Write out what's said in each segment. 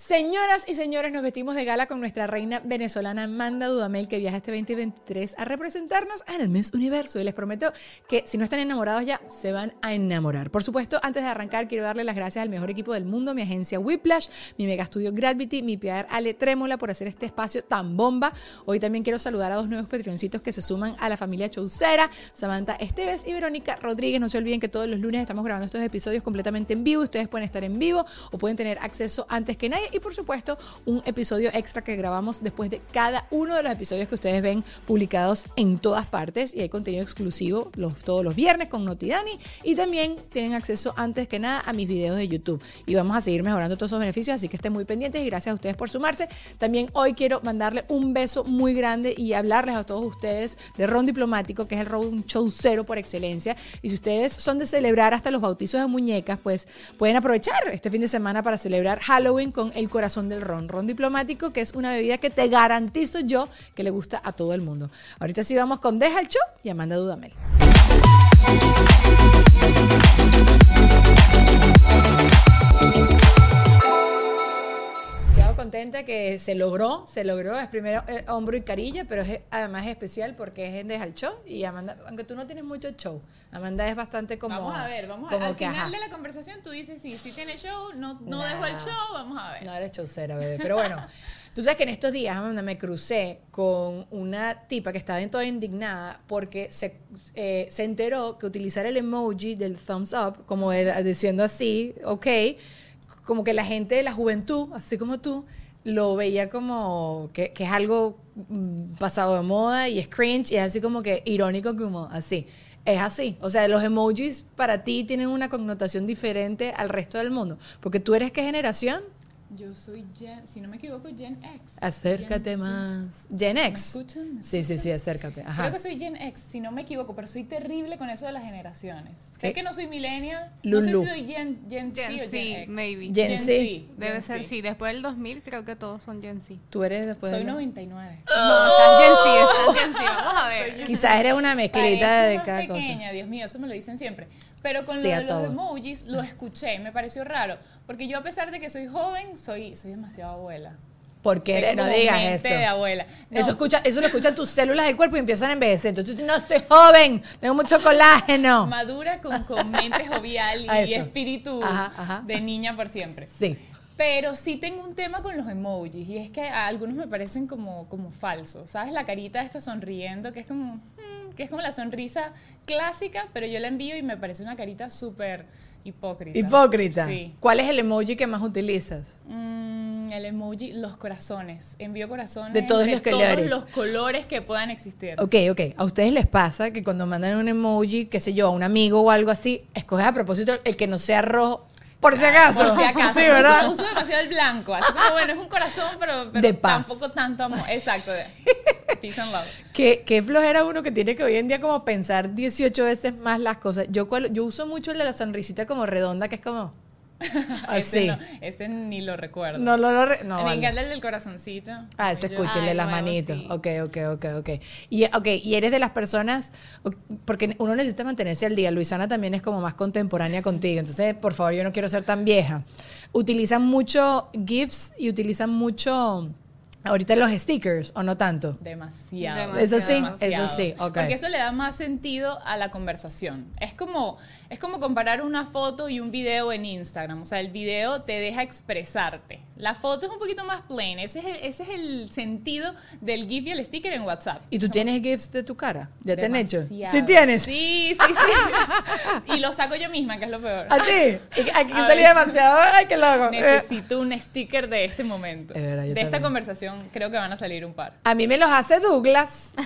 Señoras y señores, nos vestimos de gala con nuestra reina venezolana Amanda Dudamel, que viaja este 2023 a representarnos en el Miss Universo. Y les prometo que si no están enamorados ya, se van a enamorar. Por supuesto, antes de arrancar, quiero darle las gracias al mejor equipo del mundo, mi agencia Whiplash, mi mega estudio Gravity, mi PR Ale Trémola por hacer este espacio tan bomba. Hoy también quiero saludar a dos nuevos patroncitos que se suman a la familia Chaucera, Samantha Esteves y Verónica Rodríguez. No se olviden que todos los lunes estamos grabando estos episodios completamente en vivo. Ustedes pueden estar en vivo o pueden tener acceso antes que nadie y por supuesto un episodio extra que grabamos después de cada uno de los episodios que ustedes ven publicados en todas partes. Y hay contenido exclusivo los, todos los viernes con Notidani. Y también tienen acceso antes que nada a mis videos de YouTube. Y vamos a seguir mejorando todos esos beneficios así que estén muy pendientes y gracias a ustedes por sumarse. También hoy quiero mandarle un beso muy grande y hablarles a todos ustedes de Ron Diplomático que es el Ron Show Cero por excelencia. Y si ustedes son de celebrar hasta los bautizos de muñecas pues pueden aprovechar este fin de semana para celebrar Halloween con el corazón del ron. Ron diplomático, que es una bebida que te garantizo yo que le gusta a todo el mundo. Ahorita sí vamos con Deja el Show y Amanda Dudamel. Contenta que se logró, se logró, es primero el hombro y carilla, pero es, además es especial porque es en Deja el Show y Amanda, aunque tú no tienes mucho show, Amanda es bastante como... Vamos a ver, vamos a ver. Al final de la conversación tú dices, sí, sí tiene show, no, no dejo el show, vamos a ver. No eres showcera, bebé, pero bueno... Tú sabes que en estos días, Amanda, me crucé con una tipa que estaba toda indignada porque se, eh, se enteró que utilizar el emoji del thumbs up, como era diciendo así, ok, como que la gente de la juventud, así como tú, lo veía como que, es algo mm, pasado de moda y es cringe y es así como que irónico como así. Es así. O sea, los emojis para ti tienen una connotación diferente al resto del mundo. Porque tú eres qué generación? Yo soy Gen, si no me equivoco, Gen X. Acércate más. Gen, X. ¿Me escuchan? sí, sí, sí, acércate. Ajá. Creo que soy Gen X, si no me equivoco, pero soy terrible con eso de las generaciones. Sé que no soy millennial. No sé si soy Gen, Gen, Z o Gen X. maybe. Gen, Z. Debe ser sí. Después del 2000 creo que todos son Gen Z. Tú eres después Soy 99. No, estás Gen Z, estás Gen Z. Vamos a ver. Quizás eres una mezclita de cada pequeña, Dios mío, eso me lo dicen siempre. Pero con Sí, lo de los emojis lo escuché, me pareció raro. Porque yo, a pesar de que soy joven, soy, soy demasiado abuela. Porque eres- no digas eso. de abuela. No, Eso, escucha, eso lo escuchan tus células del cuerpo y empiezan a envejecer. Entonces, tú, no estoy joven, tengo mucho colágeno. Madura con, con mente jovial y espíritu Ajá, ajá. de niña por siempre. Sí. Pero sí tengo un tema con los emojis y es que a algunos me parecen como, como falsos. ¿Sabes? La carita esta sonriendo, que es como, mm, que es como la sonrisa clásica, pero yo la envío y me parece una carita súper hipócrita. Hipócrita. Sí. ¿Cuál es el emoji que más utilizas? Mm, el emoji, los corazones. Envío corazones De todos los colores. todos los colores que puedan existir. Ok, ok. ¿A ustedes les pasa que cuando mandan un emoji, qué sé yo, a un amigo o algo así, escoges a propósito el que no sea rojo? Por si acaso. Por si acaso. Sí, Uso- ¿verdad? Uso, demasiado el blanco. Así como, bueno, es un corazón, pero, pero De paz. tampoco tanto amor. Exacto. Peace and love. ¿Qué, qué flojera uno que tiene que hoy en día como pensar 18 veces más las cosas. Yo, yo uso mucho el de la sonrisita como redonda, que es como Ese, así. no, ese ni lo recuerdo. No, no, no, re- no, Me vale. encanta el del corazoncito. Ah, ese Ah, las nuevo, manitos. sí. Ok, ok, ok, ok. Y, ok, y eres de las personas, porque uno necesita mantenerse al día. Luisana también es como más contemporánea contigo. Entonces, por favor, yo no quiero ser tan vieja. Utilizan mucho GIFs y utilizan mucho, ahorita los stickers, ¿o no tanto? Demasiado. Demasiado. Eso sí, demasiado. eso sí, ok. Porque eso le da más sentido a la conversación. Es como, es como comparar una foto y un video en Instagram. O sea, el video te deja expresarte. La foto es un poquito más plain. Ese es el, ese es el sentido del GIF y el sticker en WhatsApp. ¿Y tú tienes GIFs de tu cara? ¿Ya te han hecho? ¿Sí tienes? Sí, sí, sí. y lo saco yo misma, que es lo peor. ¿Ah, sí? Aquí ver. demasiado. ¡Ay, qué loco! Necesito un sticker de este momento. Es verdad, yo de esta también. Conversación creo que van a salir un par. A mí me los hace Douglas.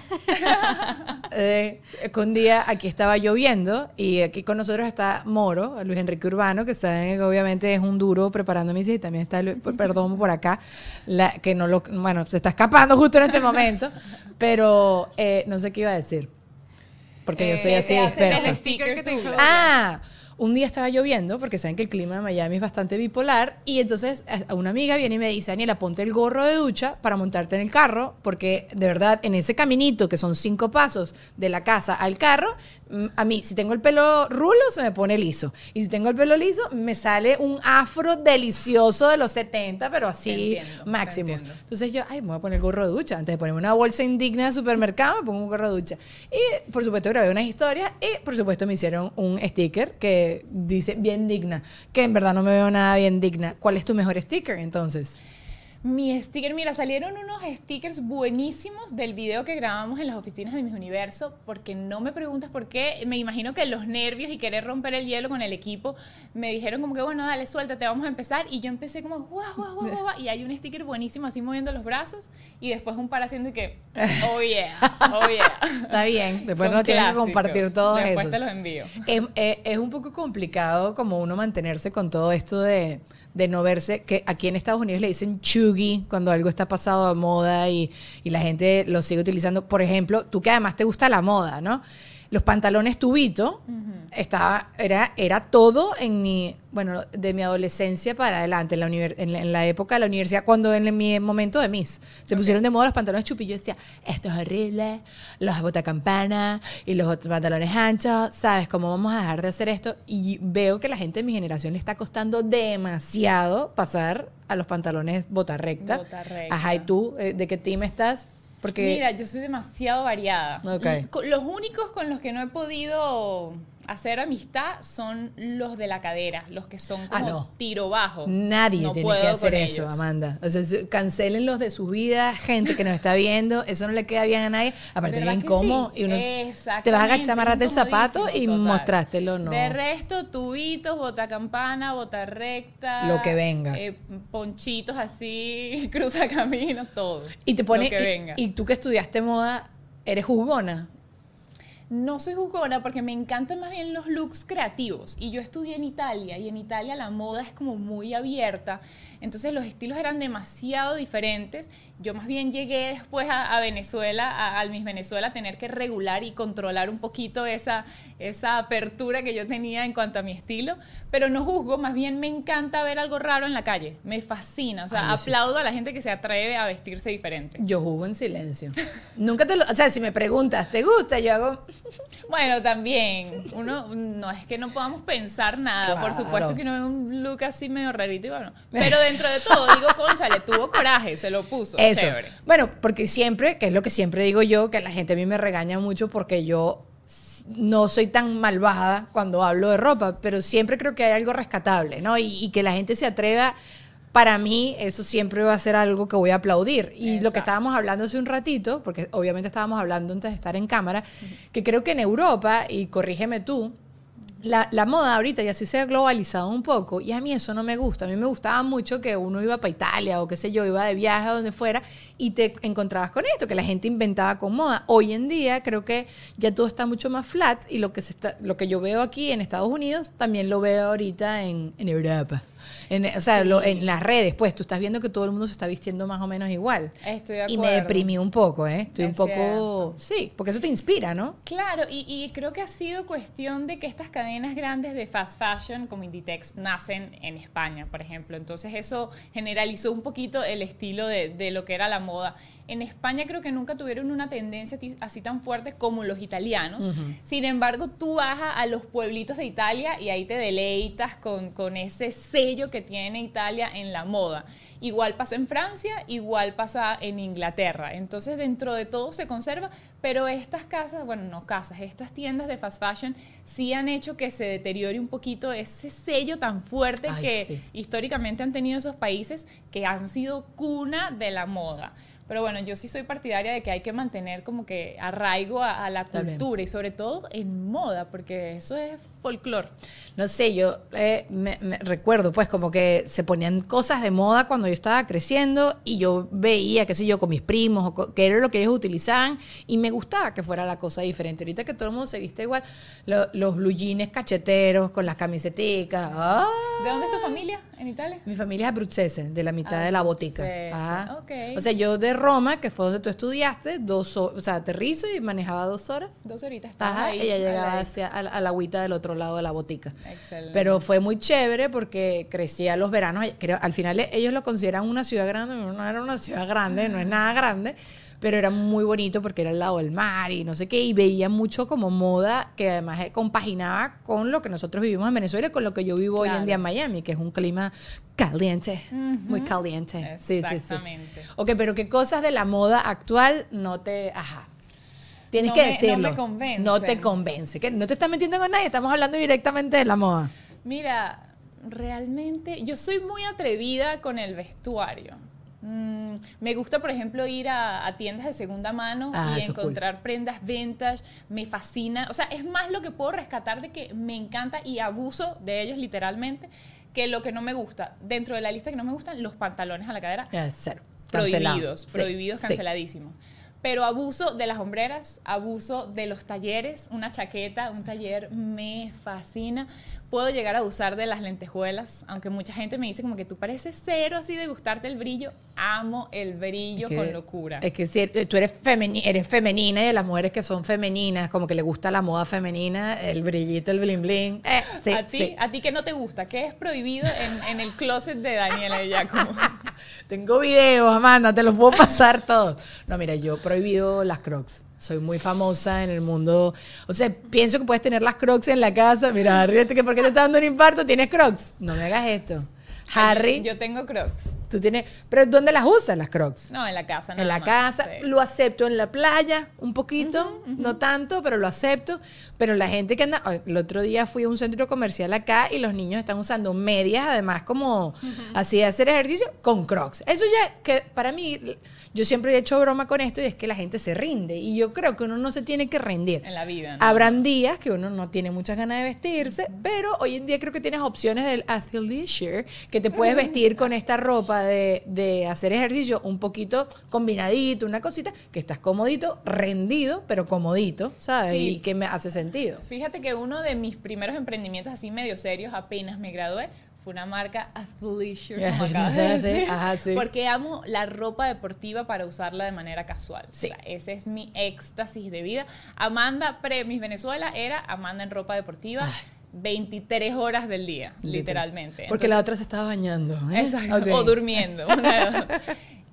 Eh, un día aquí estaba lloviendo y aquí con nosotros está Moro, Luis Enrique Urbano, que saben que obviamente es un duro preparando mis y también está, perdón por acá, la, que no lo, bueno, se está escapando justo en este momento, pero eh, no sé qué iba a decir, porque yo soy Eh, así te hace dispersa. Ah, un día estaba lloviendo, porque saben que el clima de Miami es bastante bipolar, y entonces eh, una amiga viene y me dice, Daniela, ponte el gorro de ducha para montarte en el carro, porque de verdad, en ese caminito, que son cinco pasos de la casa al carro, mm, a mí, si tengo el pelo rulo, se me pone liso. Y si tengo el pelo liso, me sale un afro delicioso de los 70, pero así entiendo, máximos. Entonces yo, ay, me voy a poner el gorro de ducha. Antes de ponerme una bolsa indigna de supermercado, me pongo un gorro de ducha. Y por supuesto grabé unas historias y por supuesto me hicieron un sticker que dice bien digna, que en verdad no me veo nada bien digna. ¿Cuál es tu mejor sticker entonces? Mi sticker, mira, salieron unos stickers buenísimos del video que grabamos en las oficinas de Mis Universo, porque no me preguntas por qué, me imagino que los nervios y querer romper el hielo con el equipo, me dijeron como que, bueno, dale, suéltate, vamos a empezar, y yo empecé como, guau, guau, guau, guau, y hay un sticker buenísimo así moviendo los brazos, y después un par haciendo y que, oh yeah, oh yeah. Está bien, después Son no tienes que compartir todo Después eso. te los envío. Es, es- es un poco complicado como uno mantenerse con todo esto de, de no verse, que aquí en Estados Unidos le dicen chuggy cuando algo está pasado de moda y, y la gente lo sigue utilizando. Por ejemplo, tú que además te gusta la moda, ¿no? Los pantalones tubito, estaba, era, era todo en mi, bueno, de mi adolescencia para adelante, en la, en la, en la época de la universidad, cuando en mi momento de Miss, se pusieron de moda los pantalones chupi. Yo decía, esto es horrible, los botacampana y los otros pantalones anchos, ¿sabes cómo vamos a dejar de hacer esto? Y veo que la gente de mi generación le está costando demasiado pasar a los pantalones bota recta. Bota recta. Ajá, ¿y tú eh, de qué team estás? Porque Mira, yo soy demasiado variada. Los únicos con los que no he podido hacer amistad son los de la cadera, los que son Ah, como no. tiro bajo. Nadie No tiene que hacer eso, ellos. Amanda. O sea, cancelen los de su vida, gente que nos está viendo, eso no le queda bien a nadie. Aparte, ¿Verdad bien que incómodo. sí? Y uno, te vas a agachar, amarrarte el zapato y total. mostrástelo, ¿no? De resto, tubitos, bota campana, bota recta. Lo que venga. eh, ponchitos así, cruza camino, todo. Y te pone. Lo que y- venga. y, tú que estudiaste moda, eres jugona. No soy jugona porque me encantan más bien los looks creativos. Y yo estudié en Italia y en Italia la moda es como muy abierta. Entonces los estilos eran demasiado diferentes. Yo más bien llegué después a, a Venezuela, a, al Miss Venezuela, a tener que regular y controlar un poquito esa, esa apertura que yo tenía en cuanto a mi estilo. Pero no juzgo, más bien me encanta ver algo raro en la calle. Me fascina. O sea, Ay, yo sí. aplaudo a la gente que se atreve a vestirse diferente. Yo jugo en silencio. Nunca te lo. O sea, si me preguntas, ¿te gusta? Yo hago. Bueno, también, uno no es que no podamos pensar nada, por supuesto que uno ve un look así medio rarito y bueno, pero dentro de todo, digo, concha, le tuvo coraje, se lo puso, Eso. chévere. Bueno, porque siempre, que es lo que siempre digo yo, que la gente a mí me regaña mucho porque yo no soy tan malvada cuando hablo de ropa, pero siempre creo que hay algo rescatable, ¿no? Y, y que la gente se atreva, para mí eso siempre va a ser algo que voy a aplaudir. Y lo que estábamos hablando hace un ratito, porque obviamente estábamos hablando antes de estar en cámara, que creo que en Europa, y corrígeme tú, la, la moda ahorita ya sí se ha globalizado un poco y a mí eso no me gusta. A mí me gustaba mucho que uno iba para Italia o qué sé yo, iba de viaje a donde fuera y te encontrabas con esto, que la gente inventaba con moda. Hoy en día creo que ya todo está mucho más flat y lo que, se está, lo que yo veo aquí en Estados Unidos también lo veo ahorita en, en Europa. En, o sea, lo- en las redes, pues tú estás viendo que todo el mundo se está vistiendo más o menos igual. Estoy de Y me acuerdo. deprimí un poco, ¿eh? Estoy un poco... cierto. Sí, porque eso te inspira, ¿no? Claro, y, y creo que ha sido cuestión de que estas cadenas grandes de fast fashion como Inditex nacen en España, por ejemplo. Entonces eso generalizó un poquito el estilo de, de lo que era la moda. En España creo que nunca tuvieron una tendencia así tan fuerte como los italianos. Sin embargo, tú vas a, a los pueblitos de Italia y ahí te deleitas con, con ese sello que tiene Italia en la moda. Igual pasa en Francia, igual pasa en Inglaterra. Entonces, dentro de todo se conserva, pero estas casas, bueno, no casas, estas tiendas de fast fashion sí han hecho que se deteriore un poquito ese sello tan fuerte Ay, que sí. históricamente han tenido esos países que han sido cuna de la moda. Pero bueno, yo sí soy partidaria de que hay que mantener como que arraigo a, a la cultura y sobre todo en moda, porque eso es folclore. No sé, yo eh, me, me recuerdo pues como que se ponían cosas de moda cuando yo estaba creciendo y yo veía, qué sé yo, con mis primos, o que era lo que ellos utilizaban y me gustaba que fuera la cosa diferente. Ahorita que todo el mundo se viste igual, lo- los blue jeans cacheteros con las camiseticas. ¡ah! ¿De dónde es tu familia en Italia? Mi familia es abruzzese, de la mitad de la botica. Ajá. ok. O sea, yo de Roma, que fue donde tú estudiaste, dos o sea, aterrizo y manejaba dos horas. Dos horitas. Ajá, ahí, ella llegaba hacia a la agüita del otro lado de la botica. Excelente. Pero fue muy chévere porque crecía los veranos. Creo, al final ellos lo consideran una ciudad grande, no era una ciudad grande, no es nada grande, pero era muy bonito porque era al lado del mar y no sé qué, y veía mucho como moda que además eh, compaginaba con lo que nosotros vivimos en Venezuela y con lo que yo vivo hoy en día en Miami, que es un clima caliente, muy caliente. Sí, sí, sí. Exactamente. Ok, pero ¿qué cosas de la moda actual no te... Ajá. Tienes No que me- no decirlo. me convence. No te convence. que No te estás metiendo con nadie, estamos hablando directamente de la moda. Mira, realmente yo soy muy atrevida con el vestuario. Mm, me gusta, por ejemplo, ir a, a tiendas de segunda mano Ah, y cool. encontrar prendas vintage. Me fascina. O sea, es más lo que puedo rescatar de que me encanta y abuso de ellos literalmente que lo que no me gusta. Dentro de la lista que no me gustan, los pantalones a la cadera cero. Prohibidos, Sí, prohibidos, sí. Pero abuso de las hombreras, abuso de los talleres, una chaqueta, un taller me fascina. Puedo llegar a usar de las lentejuelas, aunque mucha gente me dice como que tú pareces cero así de gustarte el brillo. Amo el brillo Es que- con locura. Es que si eh, tú eres, femeni- eres femenina y de las mujeres que son femeninas, como que le gusta la moda femenina, el brillito, el bling bling. Eh, sí, a ti, sí. a ti que no te gusta, ¿qué es prohibido en, en el closet de Daniela de Giacomo? Tengo videos, Amanda, te los puedo pasar todos. No, mira, yo prohibido las crocs. Soy muy famosa en el mundo. O sea, pienso que puedes tener las crocs en la casa. Mira, ríete que ¿por qué te está dando un infarto? ¿Tienes crocs? No me hagas esto. Harry, Yo tengo crocs. tú tienes... ¿Pero dónde las usas las crocs? No, en la casa. en nada la más, casa, sí. lo acepto en la playa, un poquito, no tanto, pero lo acepto. Pero la gente que anda, el otro día fui a un centro comercial acá y los niños están usando medias, además como así de hacer ejercicio, con crocs. Eso ya, que para mí, yo siempre he hecho broma con esto y es que la gente se rinde. Y yo creo que uno no se tiene que rendir. En la vida. ¿no? Habrán días que uno no tiene muchas ganas de vestirse, pero hoy en día creo que tienes opciones del athleisure, que te puedes vestir con esta ropa de, de hacer ejercicio un poquito combinadito, una cosita, que estás comodito, rendido, pero comodito, ¿sabes? Sí. Y que me hace sentido. Fíjate que uno de mis primeros emprendimientos así medio serios, apenas me gradué, fue una marca Athleisure, como acabas de decir, Ajá, sí. porque amo la ropa deportiva para usarla de manera casual. Sí. O sea, ese es mi éxtasis de vida. Amanda pre-Miss Venezuela era Amanda en ropa deportiva 23 horas del día, literalmente. Porque la otra se estaba bañando. ¿eh? Exacto, o durmiendo. una.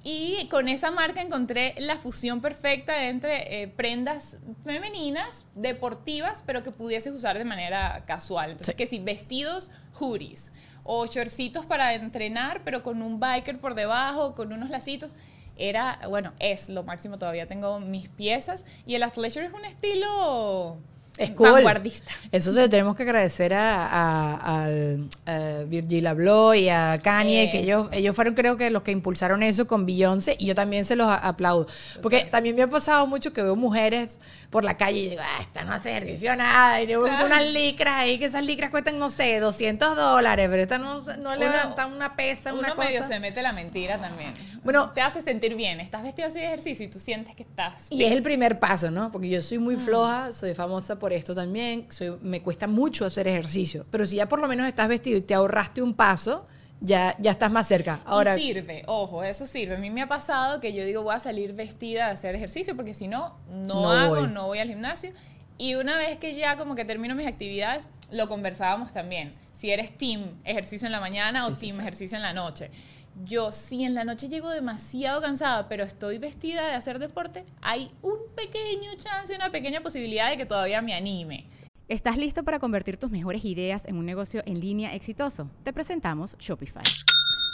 Y con esa marca encontré la fusión perfecta entre eh, prendas femeninas, deportivas, pero que pudieses usar de manera casual. Entonces, Sí. que si vestidos, hoodies, o shortcitos para entrenar, pero con un biker por debajo, con unos lacitos. Era, bueno, es lo máximo, todavía tengo mis piezas. Y el athleisure es un estilo Es cool. vanguardista. Eso se lo tenemos que agradecer a, a, a Virgil Abloh y a Kanye, que ellos, ellos fueron creo que los que impulsaron eso con Beyoncé y yo también se los aplaudo. Porque también me ha pasado mucho que veo mujeres por la calle y digo, ah, esta no hace ejercicio nada. Y tengo Claro. unas licras ahí, que esas licras cuestan, no sé, 200 dólares, pero esta no, no levantan una pesa, una Uno medio cosa. se mete la mentira también. Bueno, te hace sentir bien. Estás vestido así de ejercicio y tú sientes que estás. Y es el primer paso, ¿no? Porque yo soy Mm. muy floja, soy famosa por esto también, soy, me cuesta mucho hacer ejercicio. Pero si ya por lo menos estás vestido y te ahorraste un paso, ya, ya estás más cerca. Ahora, y sirve, ojo, eso sirve. A mí me ha pasado que yo digo voy a salir vestida a hacer ejercicio porque si no, no, No hago, voy. no voy al gimnasio. Y una vez que ya como que termino mis actividades, lo conversábamos también. Si eres team ejercicio en la mañana o Sí, sí, team sí. ejercicio en la noche. Yo si en la noche llego demasiado cansada, pero estoy vestida de hacer deporte, hay un pequeño chance, una pequeña posibilidad de que todavía me anime. ¿Estás listo para convertir tus mejores ideas en un negocio en línea exitoso? Te presentamos Shopify.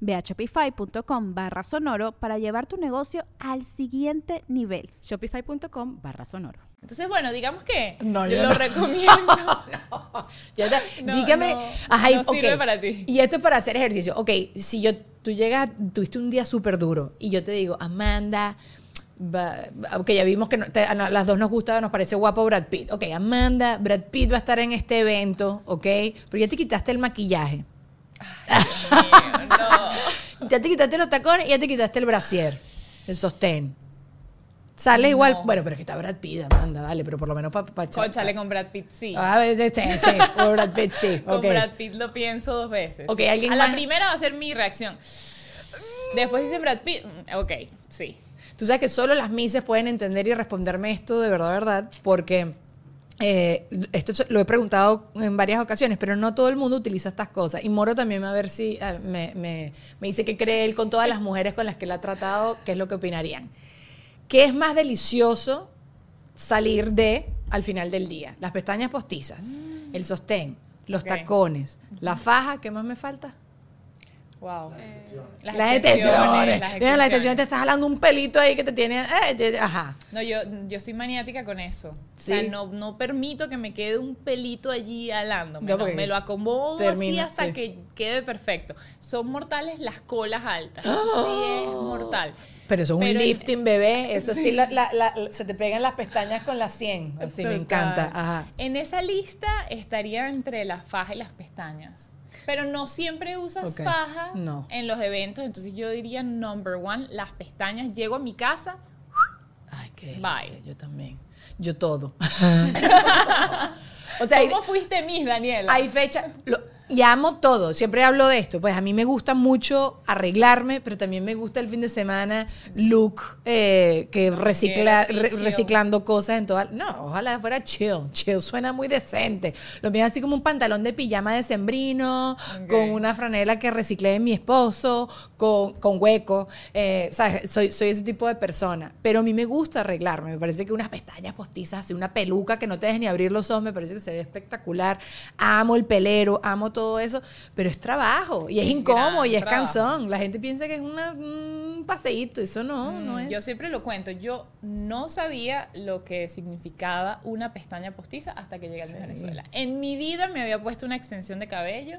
Ve a shopify.com barra sonoro para llevar tu negocio al siguiente nivel. Shopify.com barra sonoro. Entonces, bueno, digamos que No, yo yo lo no. recomiendo. ya te- No, dígame, no, ajá, y- no sirve ok, para ti. Y esto es para hacer ejercicio. Ok, si yo, tú llegas, tuviste un día súper duro y yo te digo, Amanda, ok, ya vimos que no- te- a las dos nos gusta, nos parece guapo Brad Pitt. Ok, Amanda, Brad Pitt va a estar en este evento, ok, pero ya te quitaste el maquillaje. No. Ya te quitaste los tacones y ya te quitaste el brasier, el sostén. Sale igual, No. bueno, pero es que está Brad Pitt, Amanda, vale, pero por lo menos para... Pa, Conchale con Brad Pitt, sí. Ah, sí, sí, sí, con Brad Pitt, sí. Con ok. Brad Pitt lo pienso dos veces. Ok, ¿alguien A la más? primera va a ser mi reacción. Después dicen Brad Pitt, mm, ok, sí. Tú sabes que solo las mises pueden entender y responderme esto de verdad, verdad, porque eh, esto lo he preguntado en varias ocasiones, pero no todo el mundo utiliza estas cosas. Y Moro también va a ver si eh, me, me- me dice que cree él con todas las mujeres con las que él ha tratado, qué es lo que opinarían. ¿Qué es más delicioso salir de al final del día? Las pestañas postizas, el sostén, los tacones, la faja, ¿qué más me falta? Wow. Las, Las extensiones. las Mira, las extensiones te estás jalando un pelito ahí que te tiene. eh, te- ajá. No, yo, yo soy maniática con eso. O Sí. sea, no, no permito que me quede un pelito allí alándome. No, No, me lo acomodo termina, así hasta sí. que quede perfecto. Son mortales las colas altas. Eso sí es mortal. Pero eso es un Pero en- lifting, bebé. Eso sí, la- la- la- se te pegan las pestañas con las 100. Así me Total. encanta. Ajá. En esa lista estaría entre la faja y las pestañas. Pero no siempre usas faja No. en los eventos. Entonces yo diría number one, las pestañas. Llego a mi casa. Ay, qué Bye. Yo también. Yo todo. o sea, hay, ¿Cómo fuiste Miss, Daniela? hay fecha. lo- y amo todo. Siempre hablo de esto. Pues a mí me gusta mucho arreglarme, pero también me gusta el fin de semana look eh, que recicla, re- reciclando cosas en toda. No, ojalá fuera chill. Chill suena muy decente. Lo mío es así como un pantalón de pijama de sembrino, con una franela que reciclé de mi esposo, con, con hueco. eh, ¿sabes? Soy, soy ese tipo de persona. Pero a mí me gusta arreglarme. Me parece que unas pestañas postizas, así una peluca que no te dejes ni abrir los ojos, me parece que se ve espectacular. Amo el pelero, amo todo eso, pero es trabajo y es incómodo y es trabajo. cansón. La gente piensa que es una- un paseíto, eso no, no es. Mm, Yo siempre lo cuento. Yo no sabía lo que significaba una pestaña postiza hasta que llegué a Venezuela. En mi vida me había puesto una extensión de cabello.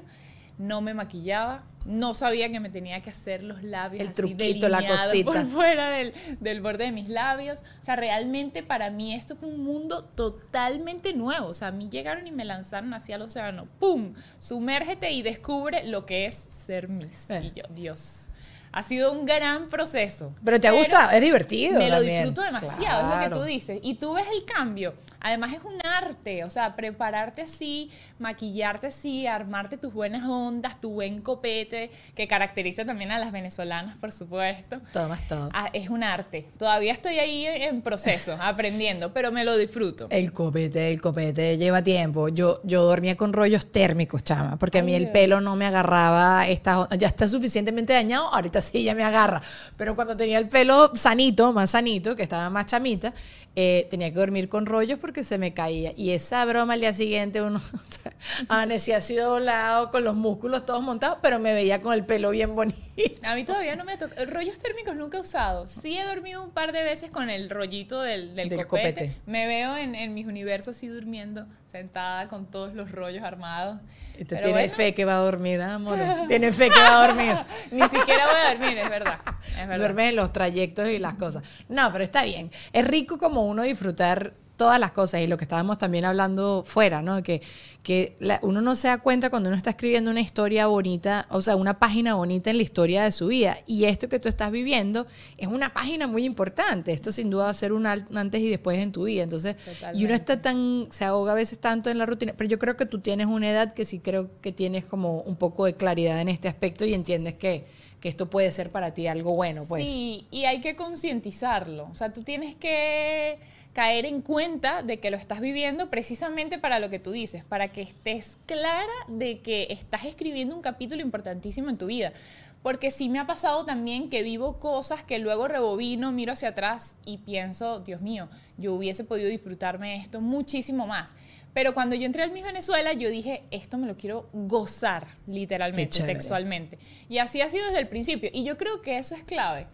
No me maquillaba, no sabía que me tenía que hacer los labios El así truquito, la cosita. por fuera del, del borde de mis labios. O sea, realmente para mí esto fue un mundo totalmente nuevo. O sea, a mí llegaron y me lanzaron hacia el océano. ¡Pum! Sumérgete y descubre lo que es ser Miss. Eh. Y yo, Dios. Ha sido un gran proceso. Pero te ha gustado, es divertido. Me lo también. disfruto demasiado, es lo Claro. que tú dices. Y tú ves el cambio. Además es un arte, o sea, prepararte así, maquillarte así, armarte tus buenas ondas, tu buen copete, que caracteriza también a las venezolanas, por supuesto. Tomas todo. Ah, es un arte. Todavía estoy ahí en proceso, aprendiendo, pero me lo disfruto. El copete, el copete lleva tiempo. Yo, yo dormía con rollos térmicos, chama, porque a mí el pelo no me agarraba. Esta, ya está suficientemente dañado, ahorita sí ya me agarra. Pero cuando tenía el pelo sanito, más sanito, que estaba más chamita, eh, tenía que dormir con rollos porque se me caía. Y esa broma al día siguiente uno amanecía así doblado, con los músculos todos montados, pero me veía con el pelo bien bonito. A mí todavía no me toca. Rollos térmicos nunca he usado. Sí he dormido un par de veces con el rollito del, del, Del copete. copete. Me veo en, en mis universos así durmiendo, sentada con todos los rollos armados. Pero tiene bueno, fe que va a dormir, ¿ah, amor. Tiene fe que va a dormir. Ni siquiera voy a dormir, es verdad. Es verdad. Duermes en los trayectos y las cosas. No, pero está bien. Es rico como uno disfrutar todas las cosas y lo que estábamos también hablando fuera, ¿no? Que, que la- uno no se da cuenta cuando uno está escribiendo una historia bonita, o sea, una página bonita en la historia de su vida. Y esto que tú estás viviendo es una página muy importante. Esto sin duda va a ser un antes y después en tu vida. Entonces, y uno está tan, se ahoga a veces tanto en la rutina, pero yo creo que tú tienes una edad que sí creo que tienes como un poco de claridad en este aspecto y entiendes que, que esto puede ser para ti algo bueno, pues. Sí, y hay que concientizarlo. O sea, tú tienes que caer en cuenta de que lo estás viviendo precisamente para lo que tú dices, para que estés clara de que estás escribiendo un capítulo importantísimo en tu vida. Porque sí me ha pasado también que vivo cosas que luego rebobino, miro hacia atrás y pienso, Dios mío, yo hubiese podido disfrutarme esto muchísimo más. Pero cuando yo entré al Miss Venezuela, yo dije, esto me lo quiero gozar, literalmente, textualmente. Y así ha sido desde el principio. Y yo creo que eso es clave.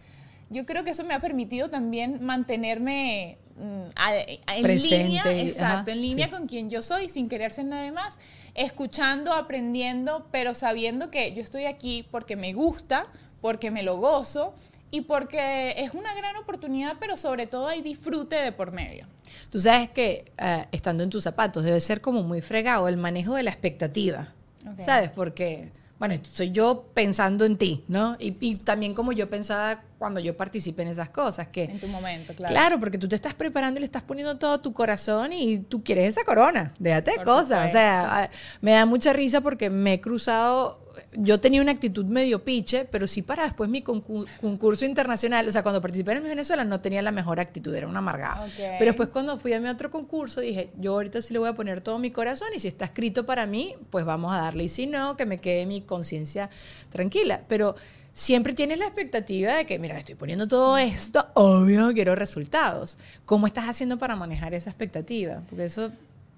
Yo creo que eso me ha permitido también mantenerme en Presente línea, exacto, ajá, en línea sí. con quien yo soy, sin querer ser nadie más, escuchando, aprendiendo, pero sabiendo que yo estoy aquí porque me gusta, porque me lo gozo y porque es una gran oportunidad, pero sobre todo hay disfrute de por medio. Tú sabes que eh, estando en tus zapatos debe ser como muy fregado el manejo de la expectativa. ¿sabes? Porque, bueno, soy yo pensando en ti, ¿no? Y, y también como yo pensaba cuando yo participé en esas cosas, que... En tu momento, claro. Claro. porque tú te estás preparando y le estás poniendo todo tu corazón y tú quieres esa corona. Déjate de cosas. O sea, a- me da mucha risa porque me he cruzado. Yo tenía una actitud medio piche, pero sí para después mi concu- concurso internacional. O sea, cuando participé en el Venezuela no tenía la mejor actitud, era una amargada. Ok. Pero después cuando fui a mi otro concurso dije, yo ahorita sí le voy a poner todo mi corazón y si está escrito para mí, pues vamos a darle. Y si no, que me quede mi conciencia tranquila. Pero siempre tienes la expectativa de que, mira, estoy poniendo todo esto, obvio quiero resultados. ¿Cómo estás haciendo para manejar esa expectativa? Porque eso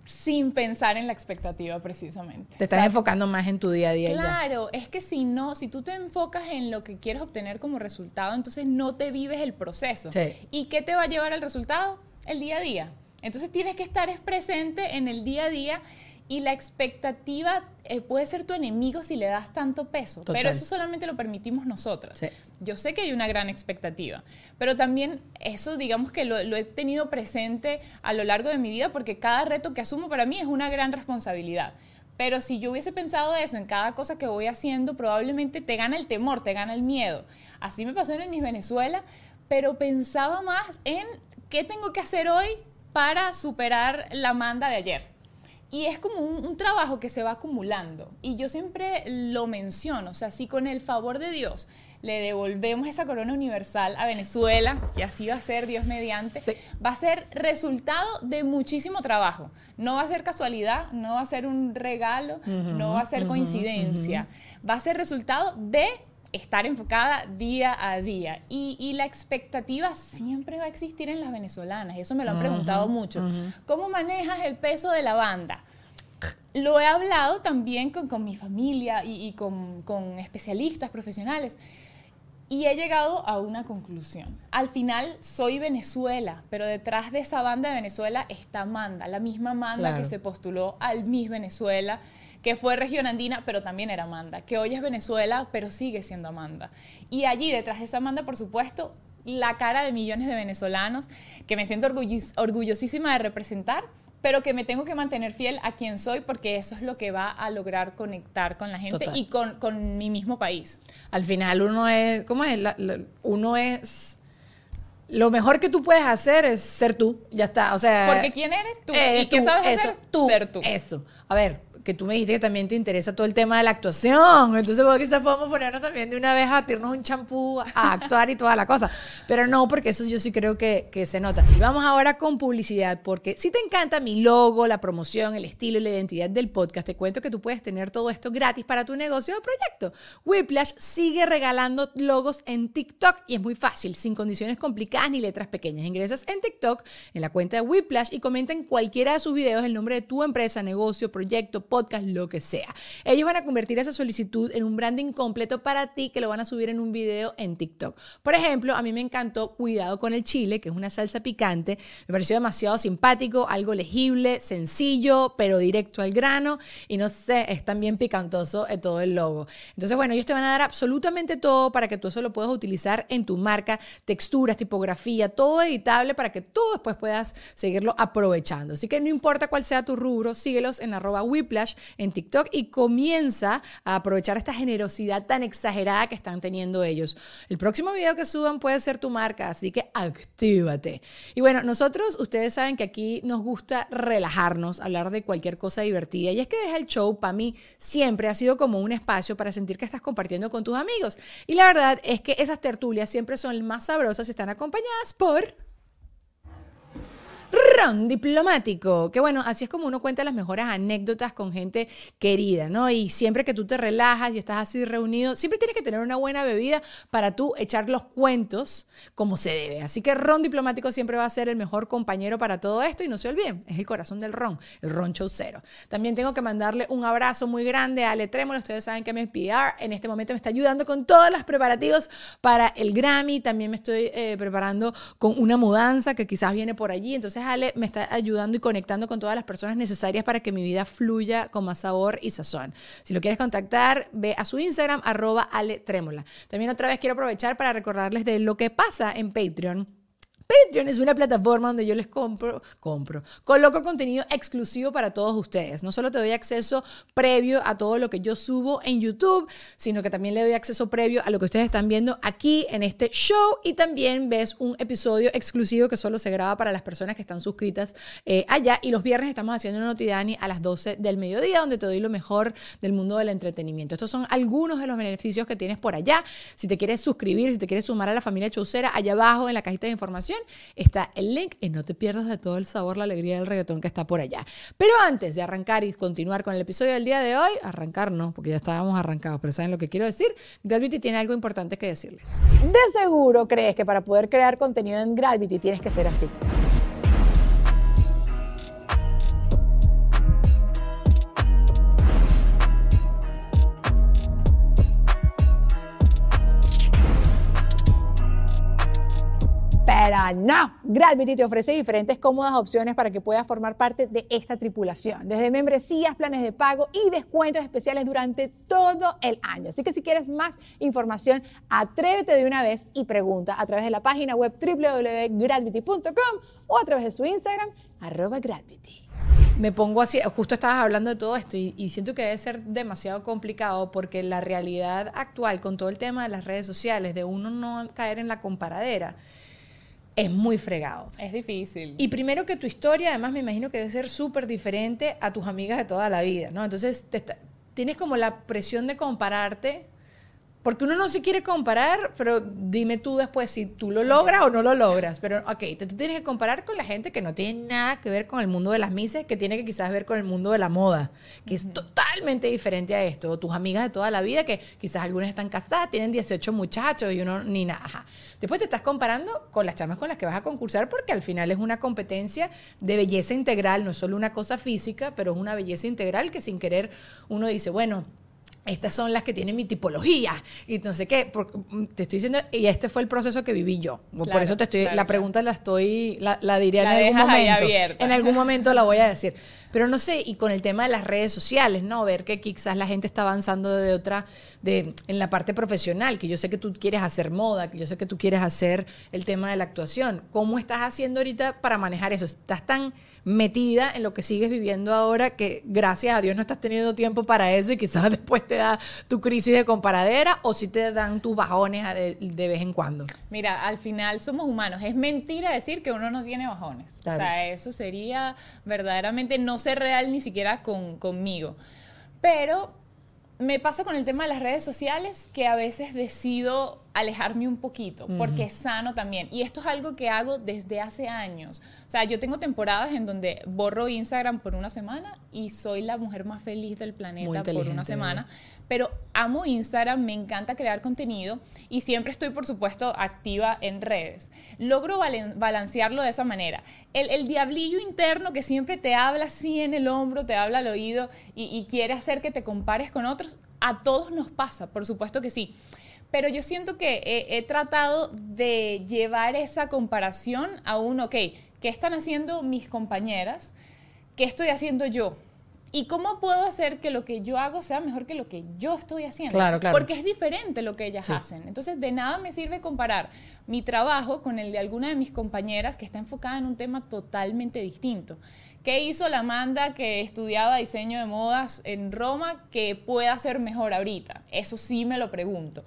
Sin pensar en la expectativa, precisamente. te estás O sea, enfocando más en tu día a día. ya. Claro, es que si no, si tú te enfocas en lo que quieres obtener como resultado, entonces no te vives el proceso. Sí. ¿Y qué te va a llevar al resultado? El día a día. Entonces tienes que estar es presente en el día a día y la expectativa eh, puede ser tu enemigo si le das tanto peso, Total. pero eso solamente lo permitimos nosotras. Sí. Yo sé que hay una gran expectativa, pero también eso digamos que lo, lo he tenido presente a lo largo de mi vida porque cada reto que asumo para mí es una gran responsabilidad. Pero si yo hubiese pensado eso en cada cosa que voy haciendo, probablemente te gana el temor, te gana el miedo. Así me pasó en el Miss Venezuela, pero pensaba más en qué tengo que hacer hoy para superar la manda de ayer. Y es como un, un trabajo que se va acumulando. Y yo siempre lo menciono, o sea, si con el favor de Dios le devolvemos esa corona universal a Venezuela, y así va a ser Dios mediante, Sí. va a ser resultado de muchísimo trabajo. No va a ser casualidad, no va a ser un regalo, no va a ser coincidencia. Va a ser resultado de estar enfocada día a día. Y, y la expectativa siempre va a existir en las venezolanas. Eso me lo han preguntado mucho. ¿Cómo manejas el peso de la banda? Lo he hablado también con, con mi familia y, y con, con especialistas profesionales. Y he llegado a una conclusión. Al final soy Venezuela, pero detrás de esa banda de Venezuela está Manda, la misma Manda Claro. que se postuló al Miss Venezuela, que fue región andina, pero también era Amanda, que hoy es Venezuela, pero sigue siendo Amanda. Y allí detrás de esa Amanda, por supuesto, la cara de millones de venezolanos que me siento orgullis- orgullosísima de representar, pero que me tengo que mantener fiel a quien soy porque eso es lo que va a lograr conectar con la gente Total. y con, con mi mismo país. Al final uno es, ¿cómo es? La- la- uno es, lo mejor que tú puedes hacer es ser tú, ya está, o sea. Porque ¿quién eres tú? eh, ¿Y qué sabes eso, hacer? Tú, Ser tú. Eso. A ver, que tú me dijiste que también te interesa todo el tema de la actuación, entonces bueno, quizás podemos ponernos también de una vez a tirarnos un champú, a actuar y toda la cosa, pero no, porque eso yo sí creo que, que se nota. Y vamos ahora con publicidad, porque si te encanta mi logo, la promoción, el estilo y la identidad del podcast, te cuento que tú puedes tener todo esto gratis para tu negocio o proyecto. Whiplash sigue regalando logos en TikTok y es muy fácil, sin condiciones complicadas ni letras pequeñas. Ingresas en TikTok, en la cuenta de Whiplash y comenta en cualquiera de sus videos el nombre de tu empresa, negocio, proyecto, podcast, lo que sea. Ellos van a convertir esa solicitud en un branding completo para ti que lo van a subir en un video en TikTok. Por ejemplo, a mí me encantó Cuidado con el chile, que es una salsa picante. Me pareció demasiado simpático, algo legible, sencillo, pero directo al grano. Y no sé, es también picantoso en todo el logo. Entonces, bueno, ellos te van a dar absolutamente todo para que tú eso lo puedas utilizar en tu marca, texturas, tipografía, todo editable para que tú después puedas seguirlo aprovechando. Así que no importa cuál sea tu rubro, síguelos en arroba whiplash en TikTok y comienza a aprovechar esta generosidad tan exagerada que están teniendo ellos. El próximo video que suban puede ser tu marca, así que actívate. Y bueno, nosotros, ustedes saben que aquí nos gusta relajarnos, hablar de cualquier cosa divertida. Y es que Deja el Show, para mí, siempre ha sido como un espacio para sentir que estás compartiendo con tus amigos. Y la verdad es que esas tertulias siempre son más sabrosas si están acompañadas por... Ron diplomático, que bueno, así es como uno cuenta las mejores anécdotas con gente querida, ¿no? Y siempre que tú te relajas y estás así reunido, siempre tienes que tener una buena bebida para tú echar los cuentos como se debe. Así que Ron diplomático siempre va a ser el mejor compañero para todo esto y no se olviden, es el corazón del ron, el ron chaucero. También tengo que mandarle un abrazo muy grande a Ale Trémolo, ustedes saben que me PR en este momento me está ayudando con todos los preparativos para el Grammy, también me estoy eh, preparando con una mudanza que quizás viene por allí, entonces Ale me está ayudando y conectando con todas las personas necesarias para que mi vida fluya con más sabor y sazón. Si lo quieres contactar, ve a su Instagram, arroba Ale Trémola. También otra vez quiero aprovechar para recordarles de lo que pasa en Patreon. Patreon es una plataforma donde yo les compro, compro, coloco contenido exclusivo para todos ustedes. No solo te doy acceso previo a todo lo que yo subo en YouTube, sino que también le doy acceso previo a lo que ustedes están viendo aquí en este show y también ves un episodio exclusivo que solo se graba para las personas que están suscritas eh, allá. Y los viernes estamos haciendo una Notidani a las 12 del mediodía, donde te doy lo mejor del mundo del entretenimiento. Estos son algunos de los beneficios que tienes por allá. Si te quieres suscribir, si te quieres sumar a la familia Chaucera, allá abajo en la cajita de información está el link y no te pierdas de todo el sabor, la alegría del reggaetón que está por allá. Pero antes de arrancar y continuar con el episodio del día de hoy, arrancar no, porque ya estábamos arrancados, pero ¿saben lo que quiero decir? Gravity tiene algo importante que decirles. De seguro crees que para poder crear contenido en Gravity tienes que ser así. No, Gravity te ofrece diferentes cómodas opciones para que puedas formar parte de esta tripulación, desde membresías, planes de pago y descuentos especiales durante todo el año. Así que si quieres más información, atrévete de una vez y pregunta a través de la página web www.gravity.com o a través de su Instagram, arroba Gravity. Me pongo así, justo estabas hablando de todo esto y siento que debe ser demasiado complicado porque la realidad actual con todo el tema de las redes sociales, de uno no caer en la comparadera, es muy fregado. Es difícil. Y primero que tu historia, además me imagino que debe ser súper diferente a tus amigas de toda la vida, ¿no? Entonces te está- tienes como la presión de compararte, porque uno no se quiere comparar, pero dime tú después si tú lo logras o no lo logras. Pero, ok, te, tú tienes que comparar con la gente que no tiene nada que ver con el mundo de las mises, que tiene que quizás ver con el mundo de la moda, que es totalmente diferente a esto. O tus amigas de toda la vida, que quizás algunas están casadas, tienen 18 muchachos y uno ni nada. Ajá. Después te estás comparando con las chamas con las que vas a concursar, porque al final es una competencia de belleza integral, no es solo una cosa física, pero es una belleza integral que sin querer uno dice, bueno, estas son las que tienen mi tipología y sé qué, por- te estoy diciendo, y este fue el proceso que viví yo. por eso te estoy, claro, la pregunta la estoy, la, la diré La en algún momento. abierta. En algún momento la voy a decir. Pero no sé, y con el tema de las redes sociales, ¿no? Ver que quizás la gente está avanzando de otra, de, en la parte profesional, que yo sé que tú quieres hacer moda, que yo sé que tú quieres hacer el tema de la actuación. ¿Cómo estás haciendo ahorita para manejar eso? ¿Estás tan metida en lo que sigues viviendo ahora que gracias a Dios no estás teniendo tiempo para eso y quizás después te da tu crisis de comparadera o si te dan tus bajones de, de vez en cuando? Mira, al final somos humanos. Es mentira decir que uno no tiene bajones. Claro. O sea, eso sería verdaderamente no ser real ni siquiera con, conmigo. Pero me pasa con el tema de las redes sociales que a veces decido alejarme un poquito porque es sano también. Y esto es algo que hago desde hace años. O sea, yo tengo temporadas en donde borro Instagram por una semana y soy la mujer más feliz del planeta por una semana. Pero amo Instagram, me encanta crear contenido y siempre estoy, por supuesto, activa en redes. Logro balancearlo de esa manera. El, diablillo interno que siempre te habla así en el hombro, te habla al oído y, y quiere hacer que te compares con otros, a todos nos pasa, por supuesto que sí. Pero yo siento que he, he tratado de llevar esa comparación a un, ok, ¿qué están haciendo mis compañeras? ¿Qué estoy haciendo yo? ¿Y cómo puedo hacer que lo que yo hago sea mejor que lo que yo estoy haciendo? Claro, claro. Porque es diferente lo que ellas Sí. hacen. Entonces, de nada me sirve comparar mi trabajo con el de alguna de mis compañeras que está enfocada en un tema totalmente distinto. ¿Qué hizo la Amanda que estudiaba diseño de modas en Roma que pueda hacer mejor ahorita? Eso sí me lo pregunto.